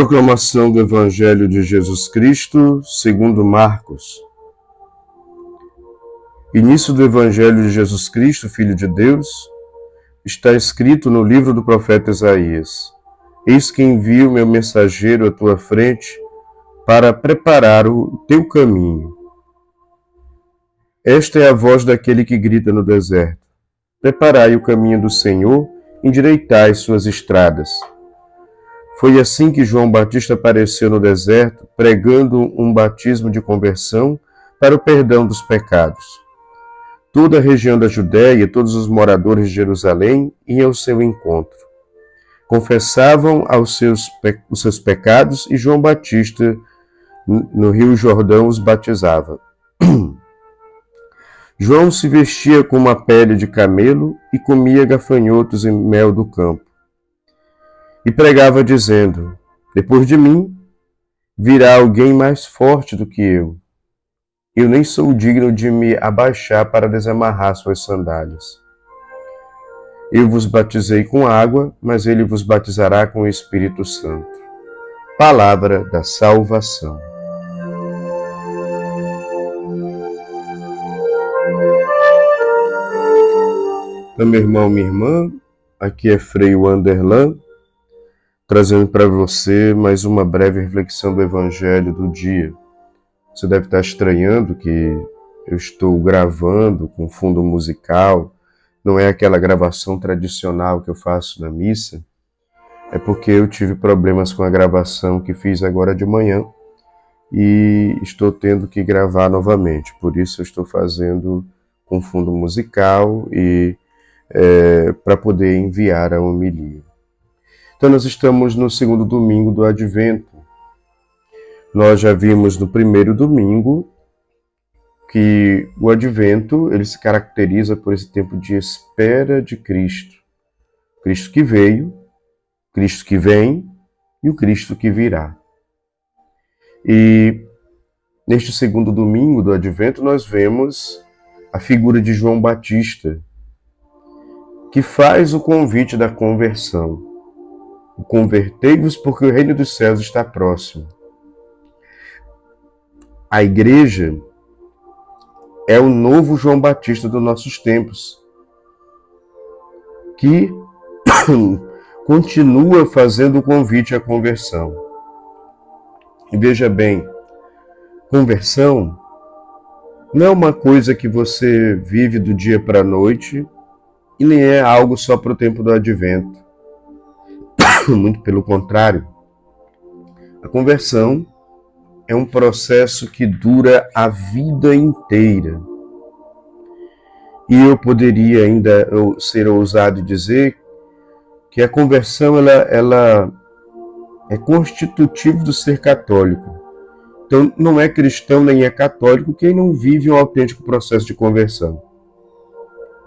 Proclamação do Evangelho de Jesus Cristo, segundo Marcos. Início do Evangelho de Jesus Cristo, Filho de Deus, está escrito no livro do profeta Isaías: Eis que envio meu mensageiro à tua frente para preparar o teu caminho. Esta é a voz daquele que grita no deserto: Preparai o caminho do Senhor, endireitai suas estradas. Foi assim que João Batista apareceu no deserto, pregando um batismo de conversão para o perdão dos pecados. Toda a região da Judéia e todos os moradores de Jerusalém iam ao seu encontro. Confessavam aos seus, os seus pecados e João Batista, no Rio Jordão, os batizava. João se vestia com uma pele de camelo e comia gafanhotos e mel do campo e pregava dizendo: Depois de mim virá alguém mais forte do que eu. Eu nem sou digno de me abaixar para desamarrar suas sandálias. Eu vos batizei com água, mas ele vos batizará com o Espírito Santo. Palavra da salvação. Então, meu irmão, minha irmã, aqui é Frei Wanderlan trazendo para você mais uma breve reflexão do Evangelho do dia. Você deve estar estranhando que eu estou gravando com fundo musical, não é aquela gravação tradicional que eu faço na missa, é porque eu tive problemas com a gravação que fiz agora de manhã e estou tendo que gravar novamente. Por isso eu estou fazendo com fundo musical e é, para poder enviar a homilia. Então, nós estamos no segundo domingo do Advento. Nós já vimos no primeiro domingo que o Advento ele se caracteriza por esse tempo de espera de Cristo. Cristo que veio, Cristo que vem e o Cristo que virá. E neste segundo domingo do Advento nós vemos a figura de João Batista, que faz o convite da conversão. Convertei-vos, porque o reino dos céus está próximo. A igreja é o novo João Batista dos nossos tempos, que continua fazendo o convite à conversão. E veja bem, conversão não é uma coisa que você vive do dia para a noite e nem é algo só para o tempo do advento. Muito pelo contrário. A conversão é um processo que dura a vida inteira. E eu poderia ainda ser ousado dizer que a conversão ela, ela é constitutivo do ser católico. Então, não é cristão nem é católico quem não vive um autêntico processo de conversão.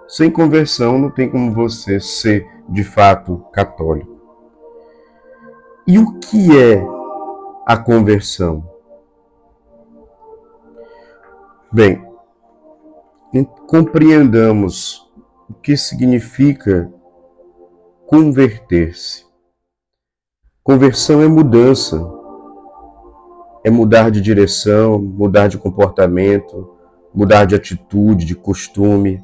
Sem conversão, não tem como você ser de fato católico. E o que é a conversão? Bem, compreendamos o que significa converter-se. Conversão é mudança, é mudar de direção, mudar de comportamento, mudar de atitude, de costume.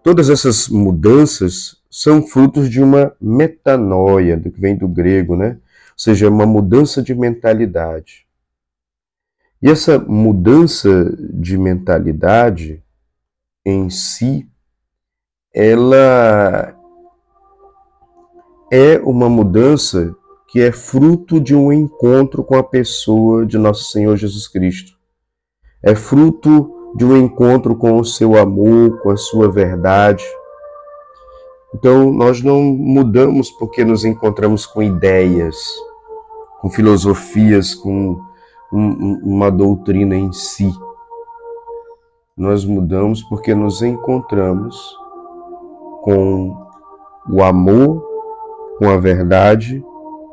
Todas essas mudanças são frutos de uma metanoia, que vem do grego, né? Ou seja, uma mudança de mentalidade. E essa mudança de mentalidade em si, ela é uma mudança que é fruto de um encontro com a pessoa de nosso Senhor Jesus Cristo. É fruto de um encontro com o seu amor, com a sua verdade então, nós não mudamos porque nos encontramos com ideias, com filosofias, com um, uma doutrina em si. Nós mudamos porque nos encontramos com o amor, com a verdade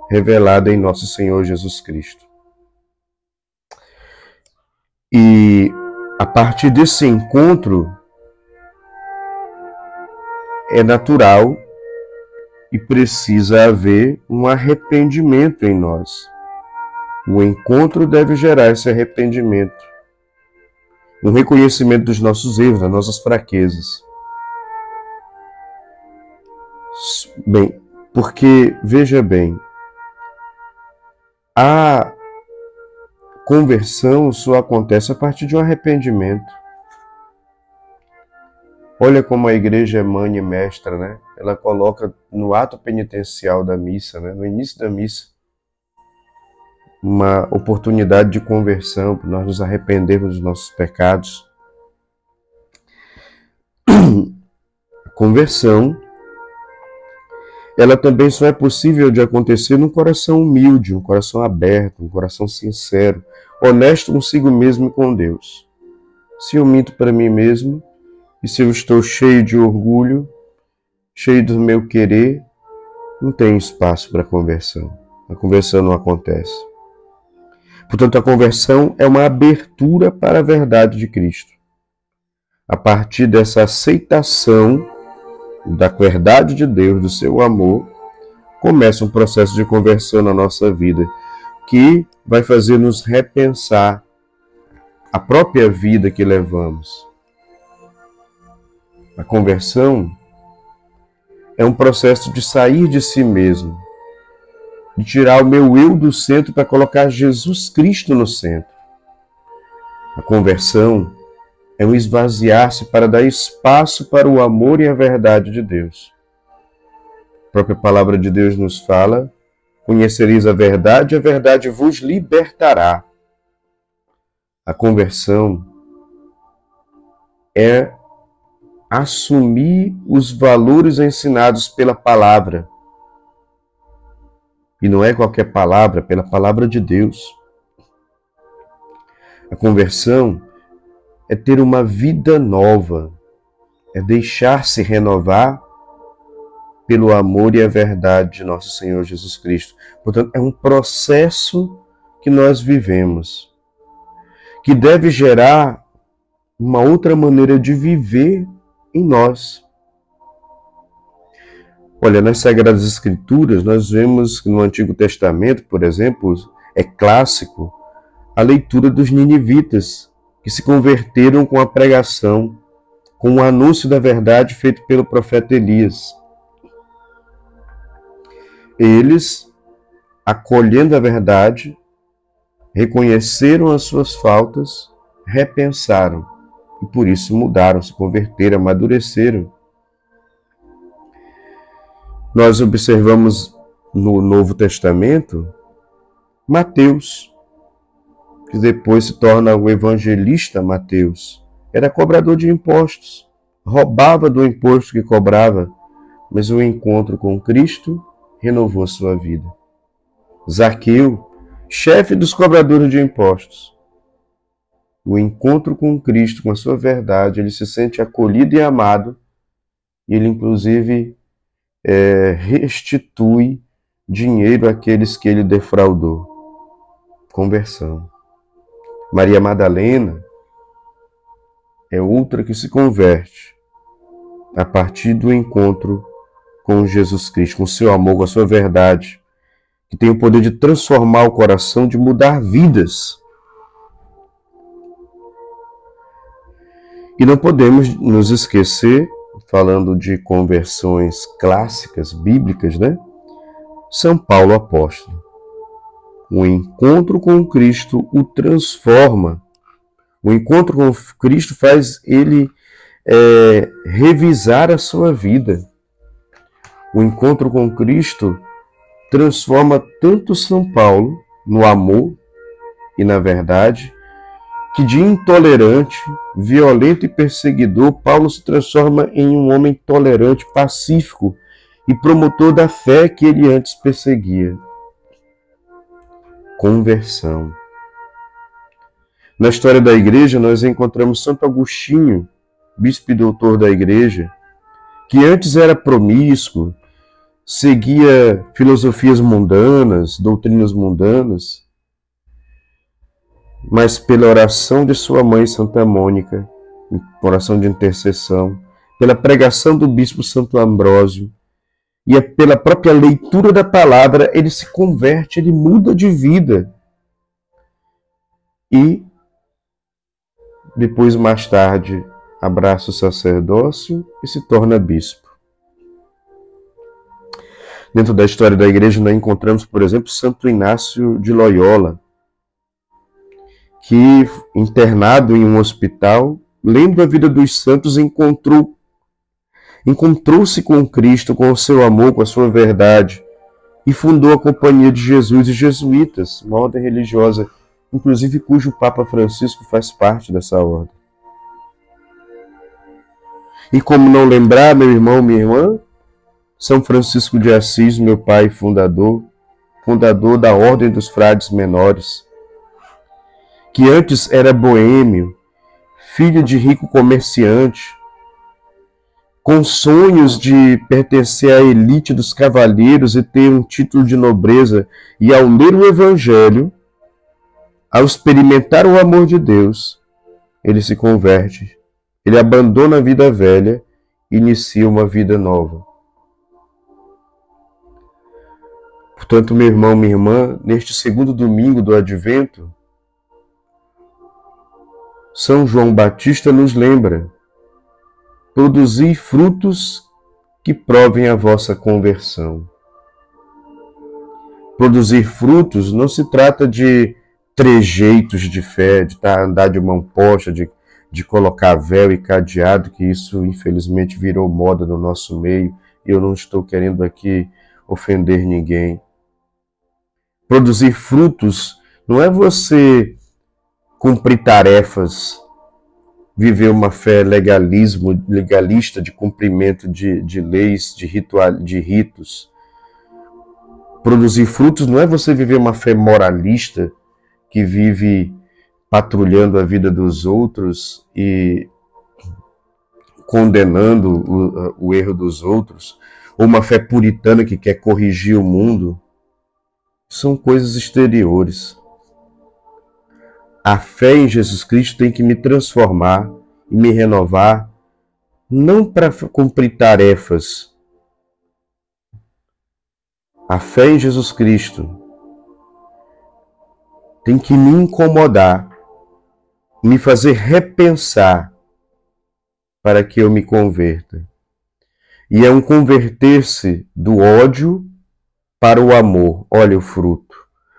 revelada em nosso Senhor Jesus Cristo. E a partir desse encontro, é natural e precisa haver um arrependimento em nós. O encontro deve gerar esse arrependimento, um reconhecimento dos nossos erros, das nossas fraquezas. Bem, porque, veja bem, a conversão só acontece a partir de um arrependimento. Olha como a igreja é mãe e mestra, né? Ela coloca no ato penitencial da missa, né? no início da missa, uma oportunidade de conversão, para nós nos arrependermos dos nossos pecados. Conversão, ela também só é possível de acontecer num coração humilde, um coração aberto, um coração sincero, honesto consigo mesmo e com Deus. Se eu minto para mim mesmo, e se eu estou cheio de orgulho, cheio do meu querer, não tem espaço para conversão. A conversão não acontece. Portanto, a conversão é uma abertura para a verdade de Cristo. A partir dessa aceitação da verdade de Deus, do seu amor, começa um processo de conversão na nossa vida que vai fazer nos repensar a própria vida que levamos. A conversão é um processo de sair de si mesmo, de tirar o meu eu do centro para colocar Jesus Cristo no centro. A conversão é um esvaziar-se para dar espaço para o amor e a verdade de Deus. A própria palavra de Deus nos fala: conhecereis a verdade, a verdade vos libertará. A conversão é assumir os valores ensinados pela palavra e não é qualquer palavra, pela palavra de Deus. A conversão é ter uma vida nova, é deixar-se renovar pelo amor e a verdade de nosso Senhor Jesus Cristo. Portanto, é um processo que nós vivemos, que deve gerar uma outra maneira de viver em nós. Olha, nas Sagradas Escrituras, nós vemos que no Antigo Testamento, por exemplo, é clássico a leitura dos ninivitas, que se converteram com a pregação, com o anúncio da verdade feito pelo profeta Elias. Eles, acolhendo a verdade, reconheceram as suas faltas, repensaram e por isso mudaram, se converteram, amadureceram nós observamos no Novo Testamento Mateus, que depois se torna o evangelista Mateus. Era cobrador de impostos, roubava do imposto que cobrava, mas o encontro com Cristo renovou sua vida. Zaqueu, chefe dos cobradores de impostos. O encontro com Cristo, com a sua verdade, ele se sente acolhido e amado, e ele inclusive é, restitui dinheiro àqueles que ele defraudou. Conversão. Maria Madalena é outra que se converte a partir do encontro com Jesus Cristo, com o seu amor, com a sua verdade, que tem o poder de transformar o coração, de mudar vidas. E não podemos nos esquecer falando de conversões clássicas, bíblicas, né? São Paulo apóstolo. O encontro com Cristo o transforma. O encontro com Cristo faz ele é, revisar a sua vida. O encontro com Cristo transforma tanto São Paulo no amor e na verdade, que de intolerante, violento e perseguidor, Paulo se transforma em um homem tolerante, pacífico e promotor da fé que ele antes perseguia. Conversão. Na história da igreja, nós encontramos Santo Agostinho, bispo e doutor da igreja, que antes era promíscuo, seguia filosofias mundanas, doutrinas mundanas, mas pela oração de sua mãe Santa Mônica, oração de intercessão, pela pregação do bispo Santo Ambrósio, e é pela própria leitura da palavra ele se converte, ele muda de vida. E depois, mais tarde, abraça o sacerdócio e se torna bispo. Dentro da história da igreja, nós encontramos, por exemplo, Santo Inácio de Loyola, que, internado em um hospital, lendo a vida dos santos, encontrou encontrou-se com Cristo, com o seu amor, com a sua verdade, e fundou a Companhia de Jesus e Jesuítas, uma ordem religiosa, inclusive cujo Papa Francisco faz parte dessa ordem. E como não lembrar, meu irmão, minha irmã, São Francisco de Assis, meu pai fundador, fundador da Ordem dos Frades Menores, que antes era boêmio, filho de rico comerciante, com sonhos de pertencer à elite dos cavalheiros e ter um título de nobreza, e ao ler o Evangelho, ao experimentar o amor de Deus, ele se converte, ele abandona a vida velha e inicia uma vida nova. Portanto, meu irmão, minha irmã, neste segundo domingo do Advento, São João Batista nos lembra produzi frutos que provem a vossa conversão. Produzir frutos não se trata de trejeitos de fé, de tá, andar de mão posta, de, de colocar véu e cadeado, que isso infelizmente virou moda no nosso meio e eu não estou querendo aqui ofender ninguém. Produzir frutos não é você cumprir tarefas viver uma fé legalismo, legalista de cumprimento de, de leis, de, ritual, de ritos. Produzir frutos não é você viver uma fé moralista que vive patrulhando a vida dos outros e condenando o, o erro dos outros, ou uma fé puritana que quer corrigir o mundo. São coisas exteriores. A fé em Jesus Cristo tem que me transformar e me renovar, não para cumprir tarefas. A fé em Jesus Cristo tem que me incomodar, me fazer repensar para que eu me converta. E é um converter-se do ódio para o amor, olha o fruto.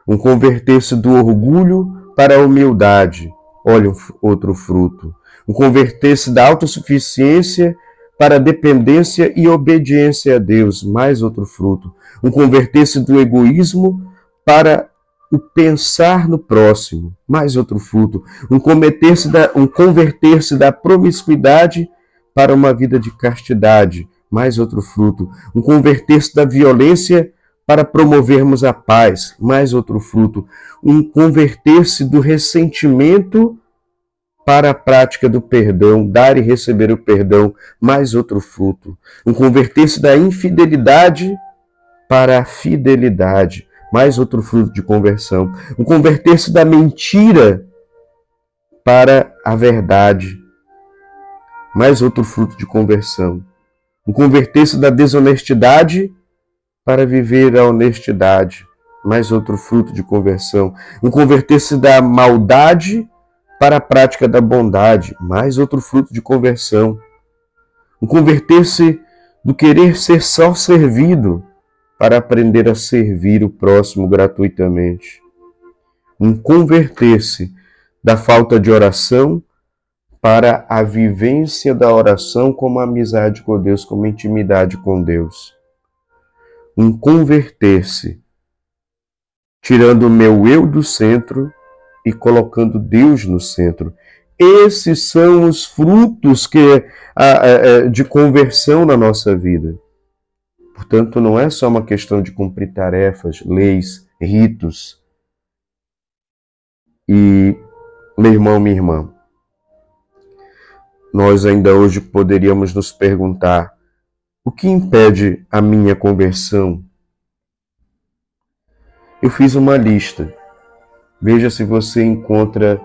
Um converter-se do orgulho para a humildade, olha outro fruto. O converter-se da autossuficiência para dependência e obediência a Deus, mais outro fruto. Um converter-se do egoísmo para o pensar no próximo, mais outro fruto. Um converter-se da, um converter da promiscuidade para uma vida de castidade, mais outro fruto. Um converter-se da violência para promovermos a paz, mais outro fruto, um converter-se do ressentimento para a prática do perdão, dar e receber o perdão, mais outro fruto, um converter-se da infidelidade para a fidelidade, mais outro fruto de conversão, um converter-se da mentira para a verdade, mais outro fruto de conversão, um converter-se da desonestidade para viver a honestidade, mais outro fruto de conversão. Um converter-se da maldade para a prática da bondade, mais outro fruto de conversão. Um converter-se do querer ser só servido para aprender a servir o próximo gratuitamente. Um converter-se da falta de oração para a vivência da oração como amizade com Deus, como intimidade com Deus um converter-se, tirando o meu eu do centro e colocando Deus no centro. Esses são os frutos que, de conversão na nossa vida. Portanto, não é só uma questão de cumprir tarefas, leis, ritos. E, meu irmão, minha irmã, nós ainda hoje poderíamos nos perguntar o que impede a minha conversão? Eu fiz uma lista. Veja se você encontra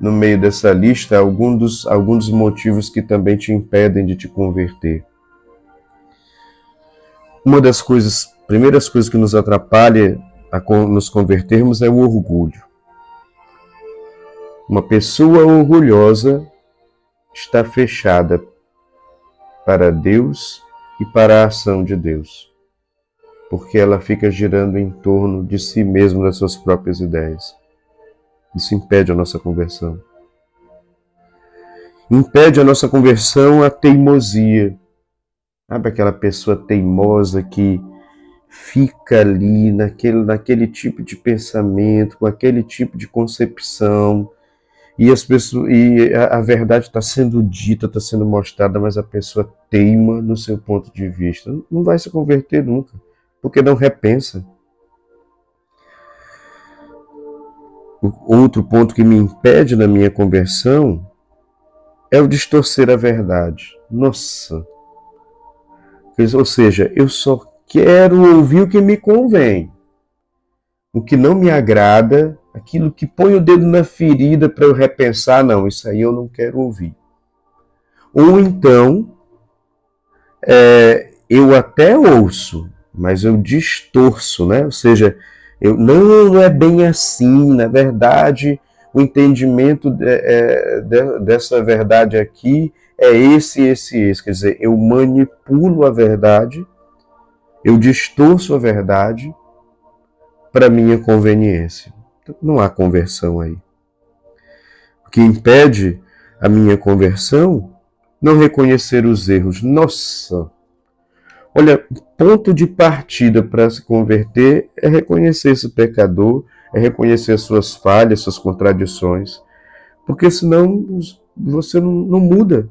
no meio dessa lista alguns dos, alguns dos motivos que também te impedem de te converter. uma das coisas, primeiras coisas que nos atrapalha a nos convertermos é o orgulho. Uma pessoa orgulhosa está fechada para Deus e para a ação de Deus, porque ela fica girando em torno de si mesma, das suas próprias ideias. Isso impede a nossa conversão. Impede a nossa conversão a teimosia. Sabe aquela pessoa teimosa que fica ali naquele, naquele tipo de pensamento, com aquele tipo de concepção, e as pessoas e a, a verdade está sendo dita, está sendo mostrada, mas a pessoa teima no seu ponto de vista. Não vai se converter nunca, porque não repensa. Outro ponto que me impede na minha conversão é o distorcer a verdade. Nossa! Ou seja, eu só quero ouvir o que me convém. O que não me agrada, aquilo que põe o dedo na ferida para eu repensar, não, isso aí eu não quero ouvir. Ou então, é, eu até ouço, mas eu distorço, né? Ou seja, eu, não, não é bem assim, na verdade, o entendimento de, é, de, dessa verdade aqui é esse, esse, esse. Quer dizer, eu manipulo a verdade, eu distorço a verdade para minha conveniência. Não há conversão aí. O que impede a minha conversão não reconhecer os erros. Nossa! Olha, ponto de partida para se converter é reconhecer esse pecador, é reconhecer as suas falhas, suas contradições, porque senão você não, não muda.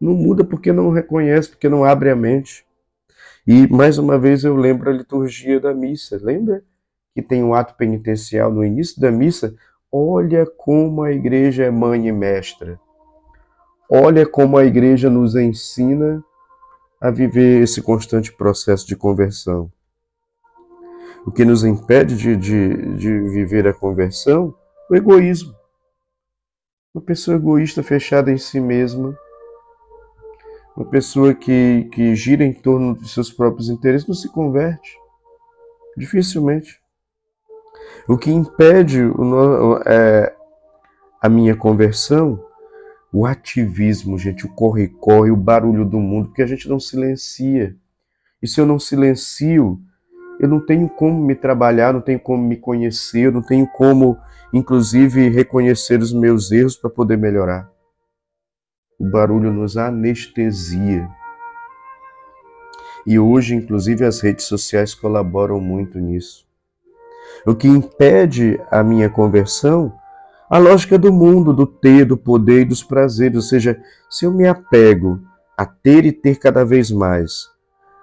Não muda porque não reconhece, porque não abre a mente. E mais uma vez eu lembro a liturgia da missa, lembra? Que tem um ato penitencial no início da missa. Olha como a igreja é mãe e mestra. Olha como a igreja nos ensina a viver esse constante processo de conversão. O que nos impede de, de, de viver a conversão? O egoísmo. Uma pessoa egoísta, fechada em si mesma, uma pessoa que, que gira em torno de seus próprios interesses, não se converte. Dificilmente. O que impede o, é, a minha conversão o ativismo, gente, o corre-corre, o barulho do mundo, porque a gente não silencia. E se eu não silencio, eu não tenho como me trabalhar, não tenho como me conhecer, eu não tenho como, inclusive, reconhecer os meus erros para poder melhorar. O barulho nos anestesia. E hoje, inclusive, as redes sociais colaboram muito nisso. O que impede a minha conversão a lógica do mundo, do ter, do poder e dos prazeres. Ou seja, se eu me apego a ter e ter cada vez mais,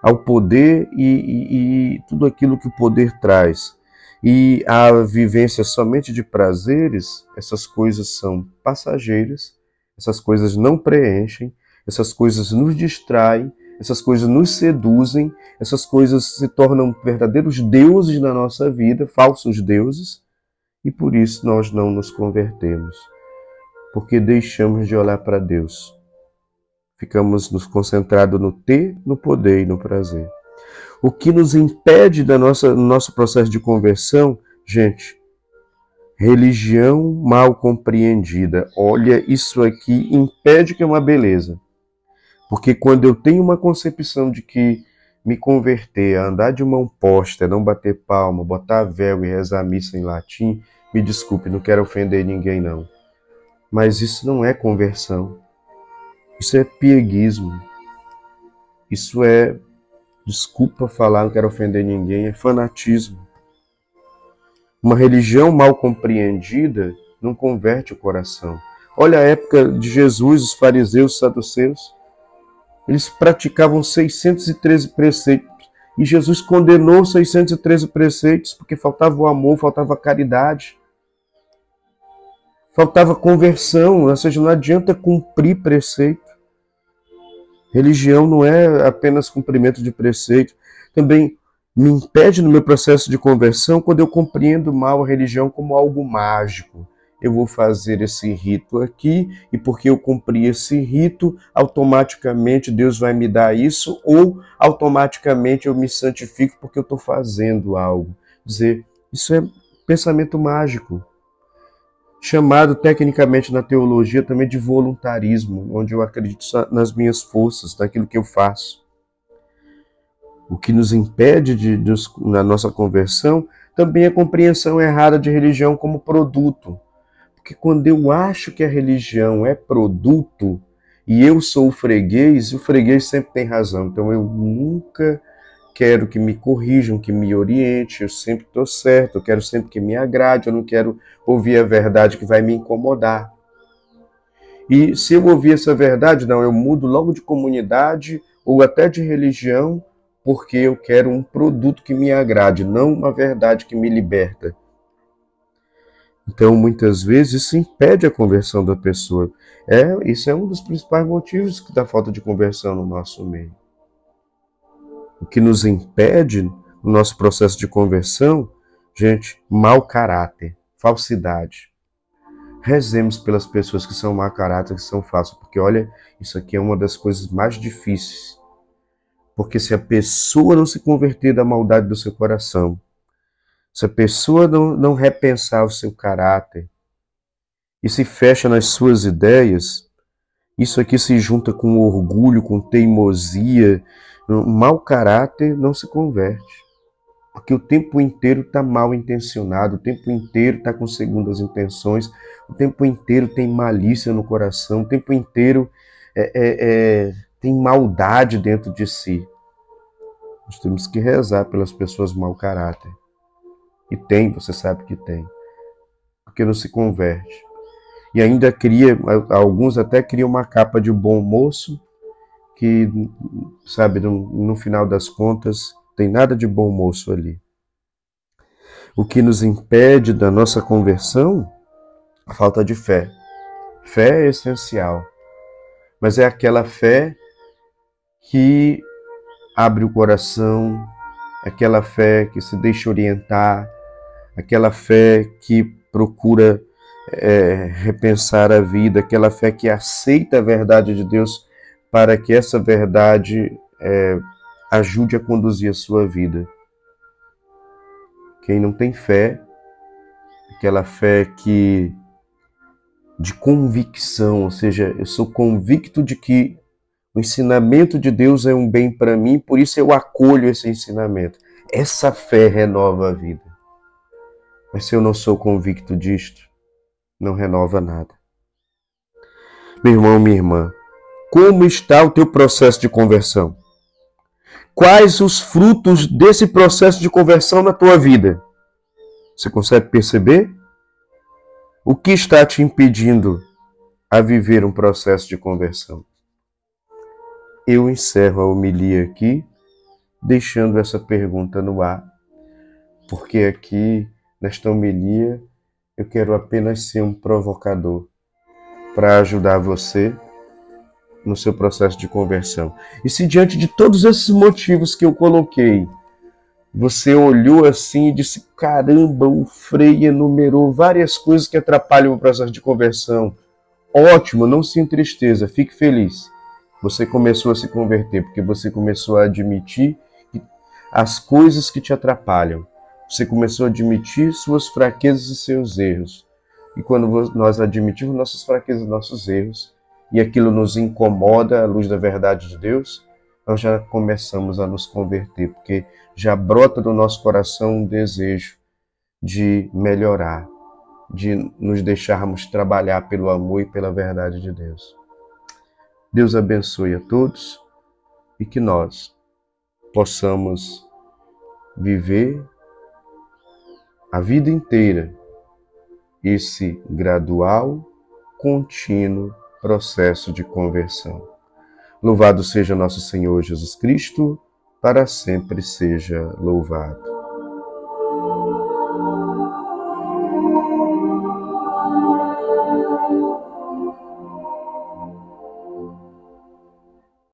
ao poder e, e, e tudo aquilo que o poder traz, e a vivência somente de prazeres, essas coisas são passageiras, essas coisas não preenchem, essas coisas nos distraem, essas coisas nos seduzem, essas coisas se tornam verdadeiros deuses na nossa vida, falsos deuses, e por isso nós não nos convertemos, porque deixamos de olhar para Deus. Ficamos nos concentrados no ter, no poder e no prazer. O que nos impede da nossa, nosso processo de conversão, gente, religião mal compreendida. Olha, isso aqui impede que é uma beleza. Porque quando eu tenho uma concepção de que me converter, andar de mão posta, não bater palma, botar véu e rezar missa em latim, me desculpe, não quero ofender ninguém não. Mas isso não é conversão. Isso é pieguismo. Isso é, desculpa falar, não quero ofender ninguém, é fanatismo. Uma religião mal compreendida não converte o coração. Olha a época de Jesus, os fariseus, os saduceus. Eles praticavam 613 preceitos. E Jesus condenou 613 preceitos porque faltava o amor, faltava a caridade. Faltava conversão, ou seja, não adianta cumprir preceito. Religião não é apenas cumprimento de preceito. Também me impede no meu processo de conversão quando eu compreendo mal a religião como algo mágico. Eu vou fazer esse rito aqui, e porque eu cumpri esse rito, automaticamente Deus vai me dar isso, ou automaticamente eu me santifico porque eu estou fazendo algo. Dizer, isso é pensamento mágico, chamado tecnicamente na teologia também de voluntarismo, onde eu acredito nas minhas forças, naquilo que eu faço. O que nos impede de, de, na nossa conversão também é a compreensão errada de religião como produto. Porque quando eu acho que a religião é produto e eu sou o freguês, o freguês sempre tem razão. Então eu nunca quero que me corrijam, que me oriente, eu sempre estou certo, eu quero sempre que me agrade, eu não quero ouvir a verdade que vai me incomodar. E se eu ouvir essa verdade, não, eu mudo logo de comunidade ou até de religião, porque eu quero um produto que me agrade, não uma verdade que me liberta. Então, muitas vezes, isso impede a conversão da pessoa. É, isso é um dos principais motivos da falta de conversão no nosso meio o que nos impede no nosso processo de conversão, gente, mau caráter, falsidade. Rezemos pelas pessoas que são mau caráter, que são falsas, porque olha, isso aqui é uma das coisas mais difíceis. Porque se a pessoa não se converter da maldade do seu coração, se a pessoa não, não repensar o seu caráter e se fecha nas suas ideias, isso aqui se junta com orgulho, com teimosia, mau caráter não se converte. Porque o tempo inteiro está mal intencionado, o tempo inteiro está com segundas intenções, o tempo inteiro tem malícia no coração, o tempo inteiro é, é, é, tem maldade dentro de si. Nós temos que rezar pelas pessoas mau caráter. E tem, você sabe que tem. Porque não se converte. E ainda cria, alguns até criam uma capa de bom moço, que, sabe, no, no final das contas, tem nada de bom moço ali. O que nos impede da nossa conversão? A falta de fé. Fé é essencial, mas é aquela fé que abre o coração, aquela fé que se deixa orientar, aquela fé que procura é, repensar a vida, aquela fé que aceita a verdade de Deus para que essa verdade é, ajude a conduzir a sua vida. Quem não tem fé, aquela fé que de convicção, ou seja, eu sou convicto de que o ensinamento de Deus é um bem para mim, por isso eu acolho esse ensinamento. Essa fé renova a vida. Mas se eu não sou convicto disto, não renova nada. Meu irmão, minha irmã, como está o teu processo de conversão? Quais os frutos desse processo de conversão na tua vida? Você consegue perceber? O que está te impedindo a viver um processo de conversão? Eu encerro a homilia aqui, deixando essa pergunta no ar, porque aqui, nesta homilia, eu quero apenas ser um provocador para ajudar você no seu processo de conversão. E se diante de todos esses motivos que eu coloquei, você olhou assim e disse: caramba, o Frei enumerou várias coisas que atrapalham o processo de conversão. Ótimo, não se entristeça, fique feliz. Você começou a se converter porque você começou a admitir as coisas que te atrapalham. Você começou a admitir suas fraquezas e seus erros. E quando nós admitimos nossas fraquezas e nossos erros, e aquilo nos incomoda à luz da verdade de Deus, nós já começamos a nos converter, porque já brota do nosso coração um desejo de melhorar, de nos deixarmos trabalhar pelo amor e pela verdade de Deus. Deus abençoe a todos e que nós possamos viver a vida inteira esse gradual, contínuo processo de conversão. Louvado seja nosso Senhor Jesus Cristo, para sempre seja louvado.